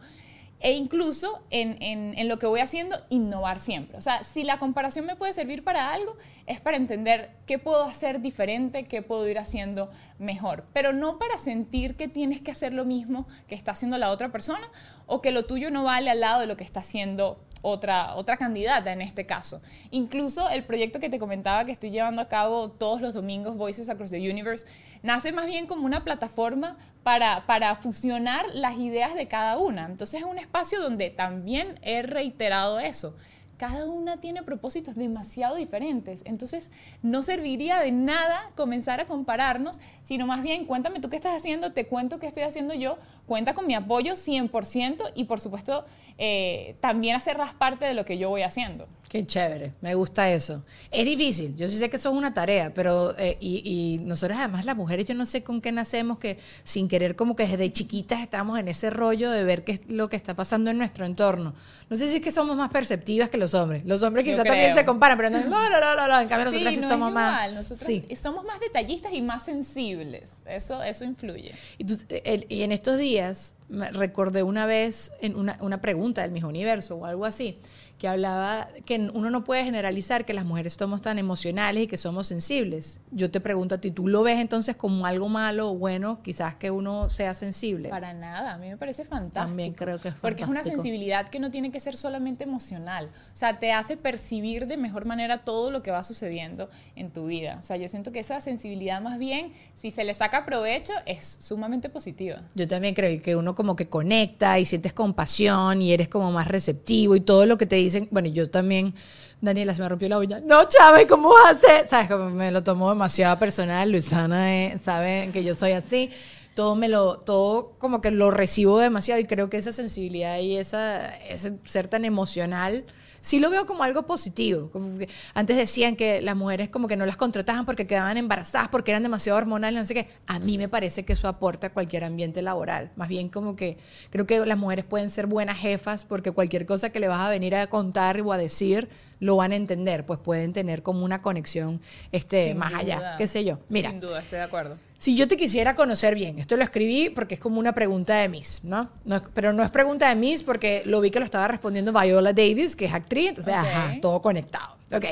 E incluso en, en- lo que voy haciendo, innovar siempre. O sea, si la comparación me puede servir para algo, es para entender qué puedo hacer diferente, qué puedo ir haciendo mejor. Pero no para sentir que tienes que hacer lo mismo que está haciendo la otra persona o que lo tuyo no vale al lado de lo que está haciendo otra, otra candidata en este caso. Incluso el proyecto que te comentaba que estoy llevando a cabo todos los domingos, Voices Across the Universe, nace más bien como una plataforma para, para fusionar las ideas de cada una. Entonces es un espacio donde también he reiterado eso. Cada una tiene propósitos demasiado diferentes. Entonces no serviría de nada comenzar a compararnos, sino más bien cuéntame tú qué estás haciendo, te cuento qué estoy haciendo yo, cuenta con mi apoyo 100% y por supuesto eh, también hacerlas parte de lo que yo voy haciendo. Qué chévere, me gusta eso. Es difícil, yo sí sé que eso es una tarea, pero eh, y, y nosotros además las mujeres, yo no sé con qué nacemos, que sin querer como que desde chiquitas estamos en ese rollo de ver qué es lo que está pasando en nuestro entorno. No sé si es que somos más perceptivas que los hombres. Los hombres quizás también se comparan, pero no, no, no, no, no, en cambio nosotros sí, no más... Nosotros Sí. somos más detallistas y más sensibles. Eso, eso influye. Y, en estos días recordé una vez en una, una pregunta del mismo universo o algo así, que hablaba que uno no puede generalizar que las mujeres somos tan emocionales y que somos sensibles. Yo te pregunto a ti, ¿tú lo ves entonces como algo malo o bueno, quizás que uno sea sensible? Para nada, a mí me parece fantástico. También creo que es Porque es una fantástico. sensibilidad que no tiene que ser solamente emocional. O sea, te hace percibir de mejor manera todo lo que va sucediendo en tu vida. O sea, yo siento que esa sensibilidad más bien, si se le saca provecho, es sumamente positiva. Yo también creo que uno como que conecta y sientes compasión y eres como más receptivo y todo lo que te dicen. Bueno, yo también, Daniela, se me rompió la uña. No, Chávez, ¿cómo hacer? ¿Sabes? Como me lo tomo demasiado personal. Luisana eh, que yo soy así. Todo me lo, todo como que lo recibo demasiado y creo que esa sensibilidad y esa, ese ser tan emocional sí lo veo como algo positivo. Como que antes decían que las mujeres como que no las contrataban porque quedaban embarazadas, porque eran demasiado hormonales, no sé. A mí me parece que eso aporta a cualquier ambiente laboral. Más bien como que creo que las mujeres pueden ser buenas jefas porque cualquier cosa que le vas a venir a contar o a decir lo van a entender, pues pueden tener como una conexión este, Sin más allá, qué sé yo. Mira, Sin duda, estoy de acuerdo. si yo te quisiera conocer bien, esto lo escribí porque es como una pregunta de Miss, ¿no? No es- pero no es pregunta de Miss porque lo vi que lo estaba respondiendo Viola Davis, que es actriz, entonces, ajá, todo conectado. Ok.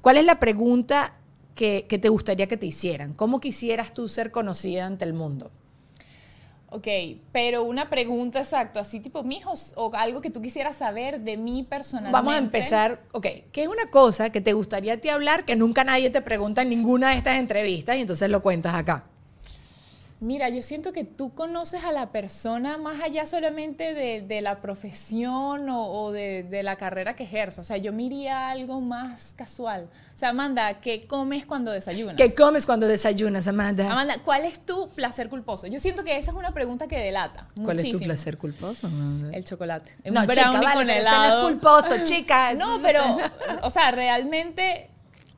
¿Cuál es la pregunta que, que te gustaría que te hicieran? ¿Cómo quisieras tú ser conocida ante el mundo? Ok, pero una pregunta exacta, así tipo, mijos, o algo que tú quisieras saber de mí personalmente. Vamos a empezar, ok, ¿qué es una cosa que te gustaría ti hablar que nunca nadie te pregunta en ninguna de estas entrevistas y entonces lo cuentas acá? Mira, yo siento que tú conoces a la persona más allá solamente de, de la profesión o, o de, de la carrera que ejerza. O sea, yo miraría algo más casual. O sea, Amanda, ¿qué comes cuando desayunas? ¿Qué comes cuando desayunas, Amanda? Amanda, ¿cuál es tu placer culposo? Yo siento que esa es una pregunta que delata. ¿Cuál es tu placer culposo? Amanda? El chocolate. No, Un chica, vale, con pero eso no helado. es culposo, chica. No, pero, o sea, realmente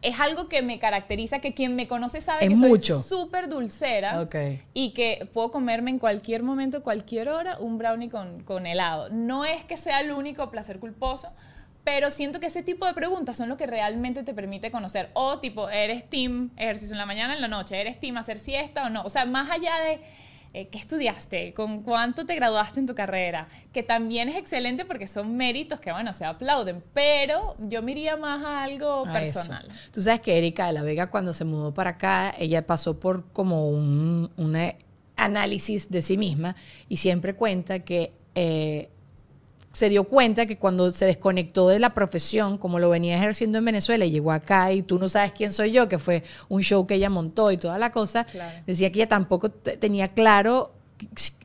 es algo que me caracteriza, que quien me conoce sabe Es que soy mucho. súper dulcera y que puedo comerme en cualquier momento, cualquier hora, un brownie con, con helado. No es que sea el único placer culposo, pero siento que ese tipo de preguntas son lo que realmente te permite conocer. O tipo, ¿eres team ejercicio en la mañana, en la noche? ¿Eres team hacer siesta o no? O sea, más allá de... eh, ¿Qué estudiaste? ¿Con cuánto te graduaste en tu carrera? Que también es excelente porque son méritos que, bueno, se aplauden, pero yo me iría más a algo a eso. personal. Tú sabes que Erika de la Vega cuando se mudó para acá, ella pasó por como un, un análisis de sí misma y siempre cuenta que eh, se dio cuenta que cuando se desconectó de la profesión, como lo venía ejerciendo en Venezuela y llegó acá y tú no sabes quién soy yo, que fue un show que ella montó y toda la cosa, Claro. decía que ella tampoco te- tenía claro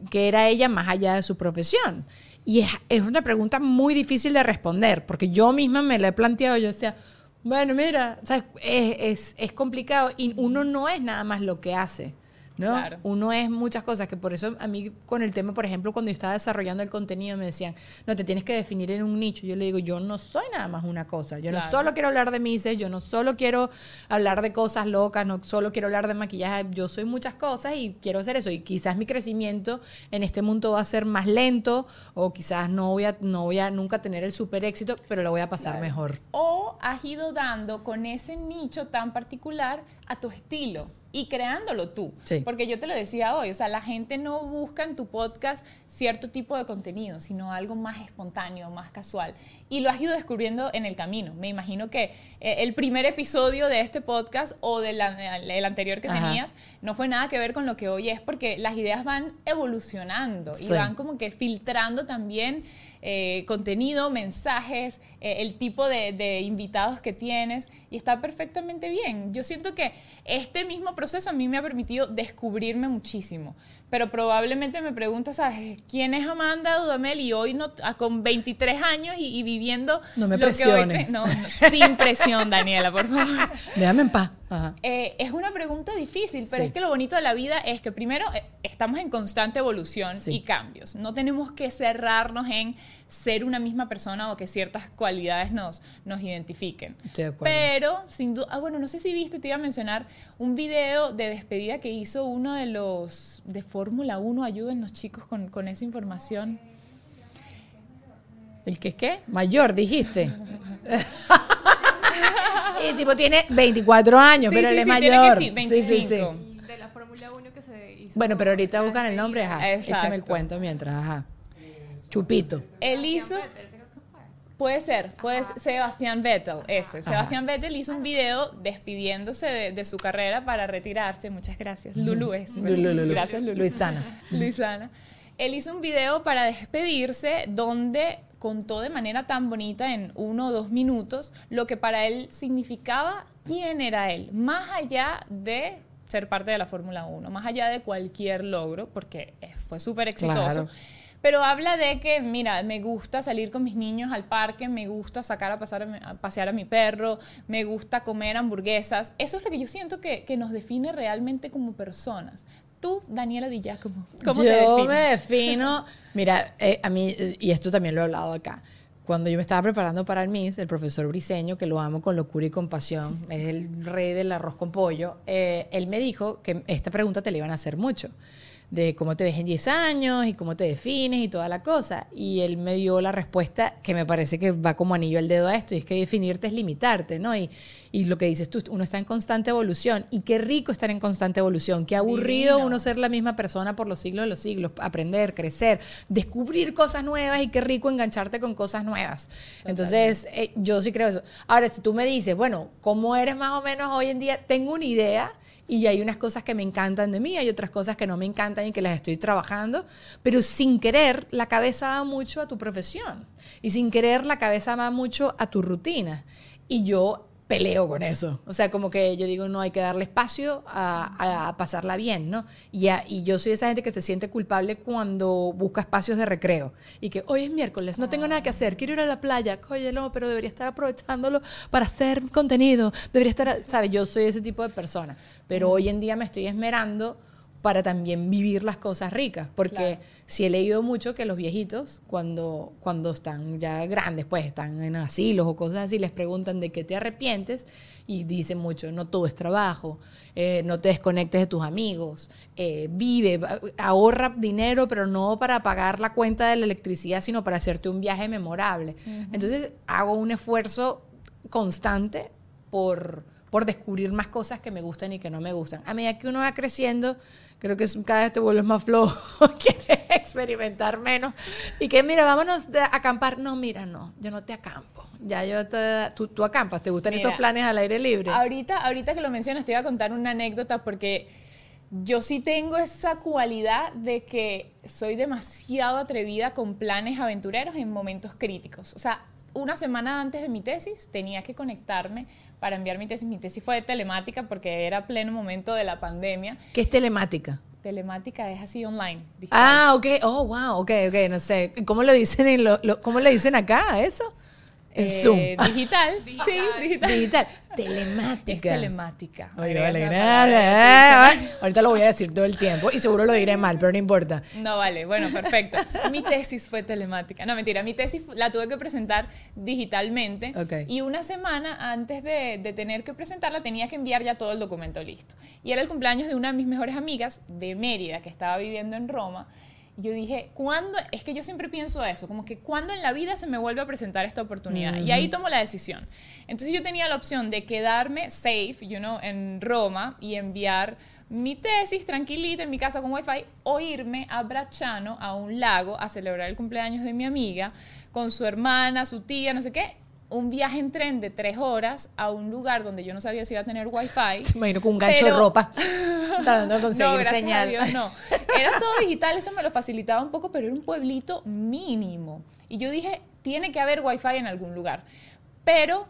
que era ella más allá de su profesión. Y es, es una pregunta muy difícil de responder, porque yo misma me la he planteado, yo decía, bueno, mira, ¿sabes? Es, es, es complicado y uno no es nada más lo que hace. ¿No? Claro. Uno es muchas cosas, que por eso a mí con el tema, por ejemplo, cuando yo estaba desarrollando el contenido me decían, no, te tienes que definir en un nicho. Yo le digo, yo no soy nada más una cosa. Yo no solo quiero hablar de mises, yo no solo quiero hablar de cosas locas, no solo quiero hablar de maquillaje, yo soy muchas cosas y quiero hacer eso. Y quizás mi crecimiento en este mundo va a ser más lento o quizás no voy a, no voy a nunca tener el super éxito, pero lo voy a pasar mejor. O has ido dando con ese nicho tan particular a tu estilo y creándolo tú. Sí. Porque yo te lo decía hoy, o sea, la gente no busca en tu podcast cierto tipo de contenido, sino algo más espontáneo, más casual. Y lo has ido descubriendo en el camino. Me imagino que eh, el primer episodio de este podcast o del an- el anterior que Ajá. tenías no fue nada que ver con lo que hoy es, porque las ideas van evolucionando y van como que filtrando también eh, contenido, mensajes, eh, el tipo de, de invitados que tienes y está perfectamente bien. Yo siento que este mismo proceso a mí me ha permitido descubrirme muchísimo, pero probablemente me preguntas, ¿sabes? ¿Quién es Amanda Dudamel? Y hoy no, ah, con 23 años y, y viviendo... No me lo que hoy te- presiones. no, no, sin presión, Daniela, por favor. Déjame en paz. Ajá. Eh, es una pregunta difícil, pero Sí. es que lo bonito de la vida es que primero eh, estamos en constante evolución Sí. y cambios. No tenemos que cerrarnos en ser una misma persona o que ciertas cualidades nos, nos identifiquen. Estoy de acuerdo. Pero, sin duda, ah, bueno, no sé si viste, te iba a mencionar un video de despedida que hizo uno de los de Fórmula 1. Ayúdennos, chicos, con, con esa información. ¿El que qué? Mayor, dijiste. y tipo tiene 24 años, Sí, pero sí, él es sí, tiene que mayor. sí, Sí, sí, sí. 25. De la Fórmula 1 que se hizo. Bueno, pero ahorita buscan el nombre, ajá. Exacto. Échame el cuento mientras, ajá. Chupito. Él hizo... Puede ser, puede ser Sebastián Vettel, ese. Sebastián Vettel hizo un video despidiéndose de, de su carrera para retirarse. Muchas gracias. Lulu es. Lu- lu- lu- lu. Gracias, Lulu. Luisana. Luisana. Él hizo un video para despedirse donde contó de manera tan bonita en uno o dos minutos lo que para él significaba quién era él, más allá de ser parte de la Fórmula 1, más allá de cualquier logro, porque fue súper exitoso. Claro. Pero habla de que, mira, me gusta salir con mis niños al parque, me gusta sacar a, pasar a, mi- a pasear a mi perro, me gusta comer hamburguesas. Eso es lo que yo siento que, que nos define realmente como personas. Tú, Daniela Di Giacomo, ¿cómo yo te defines? me defino. Mira, eh, a mí, y esto también lo he hablado acá. Cuando yo me estaba preparando para el MIS, el profesor Briseño, que lo amo con locura y compasión, es el rey del arroz con pollo, eh, él me dijo que esta pregunta te la iban a hacer mucho, de cómo te ves en 10 años y cómo te defines y toda la cosa. Y él me dio la respuesta que me parece que va como anillo al dedo a esto, y es que definirte es limitarte, ¿no? Y, y lo que dices tú, uno está en constante evolución, y qué rico estar en constante evolución, qué aburrido Divino. uno ser la misma persona por los siglos de los siglos, aprender, crecer, descubrir cosas nuevas y qué rico engancharte con cosas nuevas. Entonces, eh, yo sí creo eso. Ahora, si tú me dices, bueno, ¿cómo eres más o menos hoy en día? Tengo una idea y hay unas cosas que me encantan de mí, hay otras cosas que no me encantan y que las estoy trabajando, pero sin querer la cabeza va mucho a tu profesión y sin querer la cabeza va mucho a tu rutina. Y yo peleo con eso. O sea, como que yo digo, no, hay que darle espacio a, a pasarla bien, ¿no? Y, a- y yo soy esa gente que se siente culpable cuando busca espacios de recreo. Y que hoy es miércoles, no tengo nada que hacer, quiero ir a la playa. Oye, no, pero debería estar aprovechándolo para hacer contenido. Debería estar, ¿sabes? Yo soy ese tipo de persona. Pero hoy en día me estoy esmerando para también vivir las cosas ricas. Porque si he leído mucho que los viejitos, cuando, cuando están ya grandes, pues están en asilos o cosas así, les preguntan de qué te arrepientes y dicen mucho, no todo es trabajo, eh, no te desconectes de tus amigos, eh, vive, ahorra dinero, pero no para pagar la cuenta de la electricidad, sino para hacerte un viaje memorable. Entonces hago un esfuerzo constante por, por descubrir más cosas que me gustan y que no me gustan. A medida que uno va creciendo, creo que cada vez te vuelves más flojo, quieres experimentar menos. Y que, mira, vámonos a acampar. No, mira, no, yo no te acampo. Ya yo te, tú, tú acampas, ¿te gustan Mira, esos planes al aire libre? Ahorita, ahorita que lo mencionas, te iba a contar una anécdota porque yo sí tengo esa cualidad de que soy demasiado atrevida con planes aventureros en momentos críticos. O sea, una semana antes de mi tesis tenía que conectarme para enviar mi tesis. Mi tesis fue de telemática porque era pleno momento de la pandemia. ¿Qué es telemática? Telemática es así online. digital. Ah, ok. Oh, wow. Ok, ok. No sé. ¿Cómo le dicen, en lo, lo- ¿cómo le dicen acá eso? En Eh, Zoom. Digital. Sí, digital. Digital. Telemática. Es telemática. Oye, vale, gracias. Eh, Ahorita lo voy a decir todo el tiempo y seguro lo diré mal, pero no importa. No vale, bueno, perfecto. Mi tesis fue telemática. No, mentira, mi tesis la tuve que presentar digitalmente. Ok. Y una semana antes de, de tener que presentarla tenía que enviar ya todo el documento listo. Y era el cumpleaños de una de mis mejores amigas de Mérida, que estaba viviendo en Roma. Y yo dije, ¿cuándo? Es que yo siempre pienso eso, como que ¿cuándo en la vida se me vuelve a presentar esta oportunidad? Y ahí tomo la decisión. Entonces yo tenía la opción de quedarme safe, you know, en Roma y enviar mi tesis tranquilita en mi casa con wifi o irme a Bracciano, a un lago, a celebrar el cumpleaños de mi amiga con su hermana, su tía, no sé qué. Un viaje en tren de tres horas a un lugar donde yo no sabía si iba a tener wifi. Me imagino con un gancho de ropa. Conseguir no, gracias señal. a Dios, no. Era todo digital, eso me lo facilitaba un poco, pero era un pueblito mínimo. Y yo dije, tiene que haber wifi en algún lugar. Pero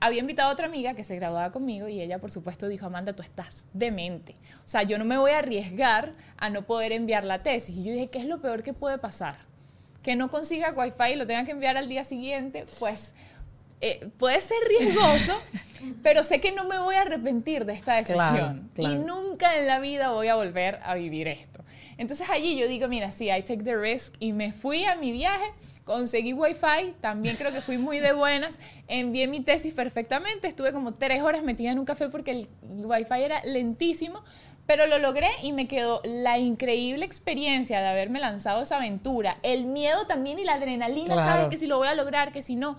había invitado a otra amiga que se graduaba conmigo y ella, por supuesto, dijo, Amanda, tú estás demente. O sea, yo no me voy a arriesgar a no poder enviar la tesis. Y yo dije, ¿qué es lo peor que puede pasar? Que no consiga wifi y lo tenga que enviar al día siguiente, pues eh, puede ser riesgoso, pero sé que no me voy a arrepentir de esta decisión. Claro, claro. Y nunca en la vida voy a volver a vivir esto. Entonces allí yo digo, mira, sí, I take the risk y me fui a mi viaje, conseguí wifi, también creo que fui muy de buenas, envié mi tesis perfectamente, estuve como tres horas metida en un café porque el wifi era lentísimo, pero lo logré y me quedó la increíble experiencia de haberme lanzado esa aventura, el miedo también y la adrenalina, Claro. ¿sabes? Que si lo voy a lograr, que si no.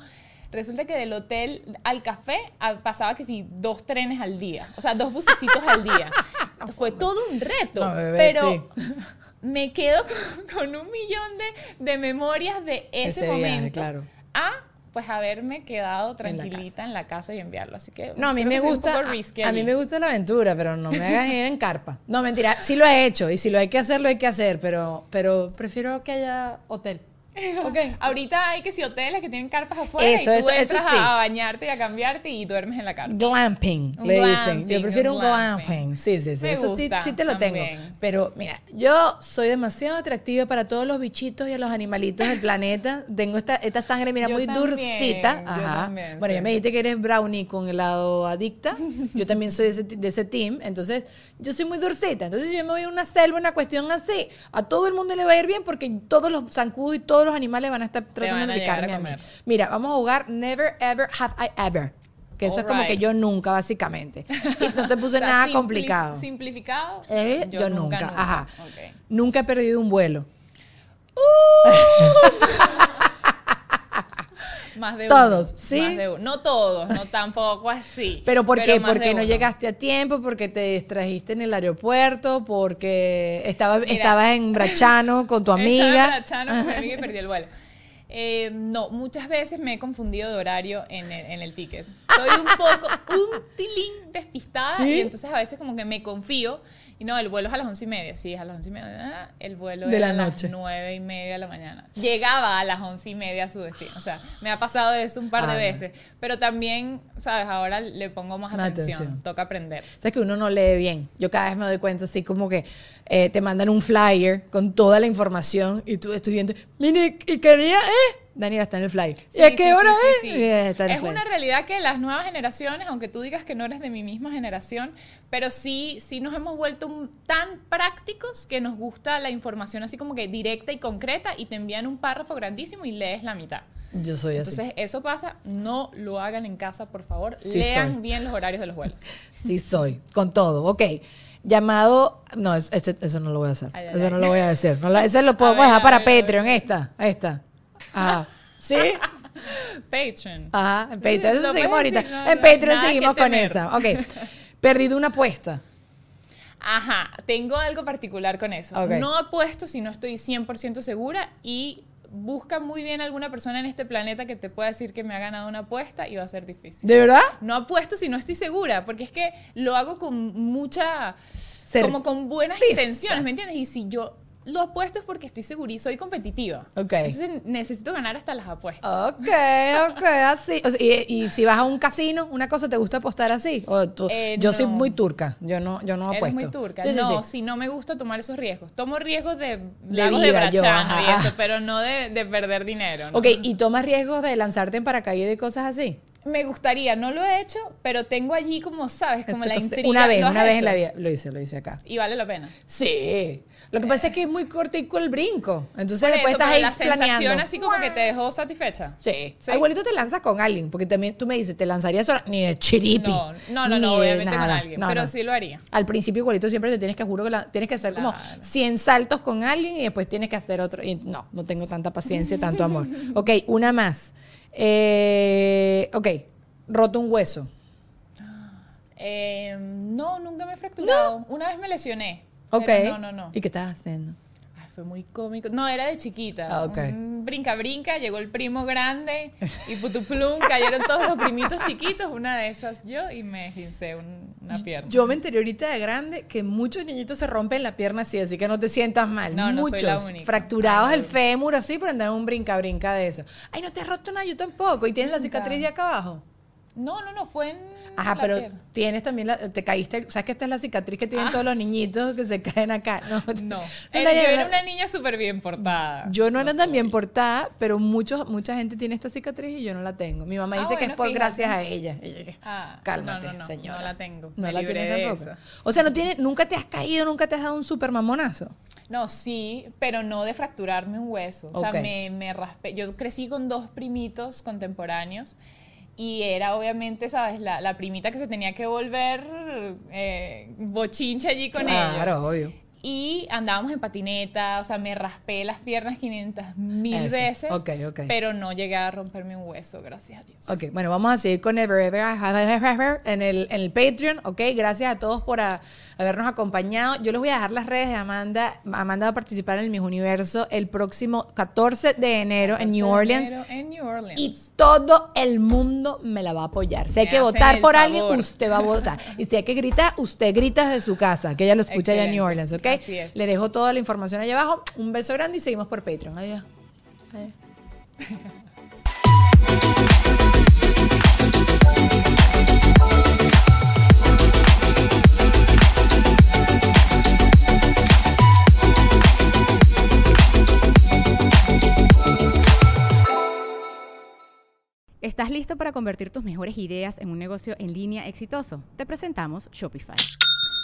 Resulta que del hotel al café ah, pasaba que si dos trenes al día, o sea, dos bucecitos al día. Fue todo un reto, No, bebé, pero me quedo con, con un millón de, de memorias de ese, Ese viaje, momento claro. a pues haberme quedado la tranquilita en la, casa y enviarlo. Así que No, a mí me gusta. A, a mí me gusta la aventura, pero no me hagas ir en carpa. No, mentira. Sí lo he hecho y si lo hay que hacer, lo hay que hacer, pero, pero prefiero que haya hotel. Ok. Ahorita hay que si hoteles que tienen carpas afuera Eso, y tú eso- eso entras sí. a, bañarte y a cambiarte y duermes en la carpa. Glamping, Un le dicen. glamping, Yo prefiero un glamping. glamping. Sí, sí, sí. Me Eso sí, gusta sí te lo tengo. también. Pero mira, yo soy demasiado atractiva para todos los bichitos y a los animalitos del planeta. Tengo esta, esta sangre, mira, Yo muy también, dulcita. yo Ajá. también, bueno, sí. ya me dijiste que eres brownie con helado adicta. Yo también soy de ese, de ese team. Entonces, yo soy muy dulcita. Entonces, yo me voy a una selva, una cuestión así. A todo el mundo le va a ir bien porque todos los zancudos y todos los animales van a estar tratando de picarme a a mí. comer. Mira, vamos a jugar Never Ever Have I Ever. Que eso es como que yo nunca, básicamente. Y no te puse O sea, nada simpli- complicado. Simplificado. Eh, yo, nunca, ajá. Ok. Nunca he perdido un vuelo. Más de Todos, uno, ¿sí? más de uno. No todos, no tampoco así. ¿Pero por qué? de Porque no uno. llegaste a tiempo, porque te distrajiste en el aeropuerto, porque estaba, Mira. estabas en Brachano con tu Estaba amiga. brachano con mi amiga y perdí el vuelo. Eh, no, muchas veces me he confundido de horario en el, en el ticket. Soy un poco, un tilín despistada ¿Sí? y entonces a veces como que me confío Y no, el vuelo es a las once y media. Sí, es a las once y media. Ah, El vuelo De era la a noche. las nueve y media de la mañana. Llegaba a las once y media a su destino. O sea, me ha pasado eso un par de Ah, veces. Pero también, ¿sabes? Ahora le pongo más, Más atención. atención. Toca aprender. Sabes que uno no lee bien. Yo cada vez me doy cuenta así como que eh, te mandan un flyer con toda la información y tú estudiante, mire, y quería, ¿eh? Daniela está en el flyer. ¿Y a Sí, qué sí, hora sí, es? sí, sí. está en el Es flyer. una realidad que las nuevas generaciones, aunque tú digas que no eres de mi misma generación, pero sí, sí nos hemos vuelto un- tan prácticos que nos gusta la información así como que directa y concreta y te envían un párrafo grandísimo y lees la mitad. Yo soy así. Entonces, eso pasa, no lo hagan en casa, por favor. Sí Lean soy. bien los horarios de los vuelos. Sí soy, con todo. Ok. Llamado, no, es- ese- eso no lo voy a hacer. Ay, eso ay. no lo voy a decir. No ese lo podemos ver, dejar para ver. Patreon. Esta, esta. Ajá. ¿Sí? Patreon. Ajá. En Patreon. Eso seguimos ahorita. no, en no, Patreon seguimos con esa. Ok. Perdido una apuesta. Ajá, tengo algo particular con eso. No apuesto si no estoy 100% segura y busca muy bien alguna persona en este planeta que te pueda decir que me ha ganado una apuesta y va a ser difícil. ¿De verdad? No apuesto si no estoy segura, porque es que lo hago con mucha, como con buenas intenciones, ¿me entiendes? Y si yo lo apuesto es porque estoy segura y soy competitiva. Ok. Entonces necesito ganar hasta las apuestas. Ok, ok, así. O sea, y, y si vas a un casino, una cosa, ¿te gusta apostar así? O tú- Eh, yo soy muy turca. Yo no, yo no Eres apuesto. muy turca. Sí, no, sí. si no me gusta tomar esos riesgos. Tomo riesgos de, De lagos de vida, brachano y eso, pero no de, de perder dinero. ¿no? Ok, ¿y tomas riesgos de lanzarte en paracaídas y cosas así? Me gustaría, no lo he hecho, pero tengo allí como, ¿sabes? Como la intriga. Una vez, ¿Lo has una vez en la vida. Lo hice, lo hice acá. Y vale la pena. Sí. Lo que pasa es que es muy cortico el brinco. Entonces Por después eso, estás pero ahí la sensación planeando. así como que te dejó satisfecha. Sí. Sí. Igualito te lanzas con alguien, porque también tú me dices, te lanzarías sola, ni de chiripi. No, no, no, no obviamente con alguien, No, pero no. sí lo haría. Al principio igualito siempre te tienes que, juro que la- tienes que hacer como Claro. 100 saltos con alguien y después tienes que hacer otro. Y no, no tengo tanta paciencia, tanto amor. Ok, una más. Eh, ok, roto un hueso. Eh, no, nunca me he fracturado. Una vez me lesioné. Ok. no, no, no. ¿Y qué estás haciendo? Ay, fue muy cómico. No, era de chiquita. Ah, ok. Un brinca, brinca, llegó el primo grande y putuplum, cayeron todos los primitos chiquitos, una de esas yo y me esguincé un- una pierna. Yo me enteré ahorita de grande que muchos niñitos se rompen la pierna así, así que no te sientas mal. No, no soy muchos. la única. Fracturados Ay, el fémur así por andar un brinca-brinca de eso. Ay, no te has roto nada, yo tampoco. ¿Y tienes la cicatriz de acá abajo? No, no, no, fue en. Ajá, pero tienes también la, te caíste, ¿sabes que esta es la cicatriz que tienen Ah. todos los niñitos que se caen acá? No, No. No, Daniela, yo era una niña súper bien portada. Yo no era tan bien portada, pero muchos, mucha gente tiene esta cicatriz y yo no la tengo. Mi mamá Ah, dice que es por fíjate. gracias a ella. Y yo dije, Ah, Cálmate, no, no, no, señora. no la tengo. No Me la tienes tampoco. O sea, no tiene, nunca te has caído, nunca te has dado un super mamonazo. No, sí, pero no de fracturarme un hueso. O sea, me, me raspé. Yo crecí con dos primitos contemporáneos y era obviamente, ¿sabes? La, la primita que se tenía que volver eh, bochinche allí con ellos. Claro, obvio. Y andábamos en patineta, o sea, me raspé las piernas 500 mil veces. ok, ok. Pero no llegué a romperme un hueso, gracias a Dios. Ok, bueno, vamos a seguir con Ever, Ever, Ever en el, en el Patreon, ok. Gracias a todos por a- habernos acompañado. Yo les voy a dejar las redes de Amanda. Amanda va a participar en el Miss Universo el próximo 14 de enero en 14 New de Orleans. enero En New Orleans. Y todo el mundo me la va a apoyar. Si hay que votar por alguien, usted va a votar. Y si hay que gritar, usted grita desde su casa, que ella lo escucha allá en New Orleans. ¿ok? Así es. Le dejo toda la información allá abajo. Un beso grande y seguimos por Patreon. Adiós. Adiós. ¿Estás listo para convertir tus mejores ideas en un negocio en línea exitoso? Te presentamos Shopify.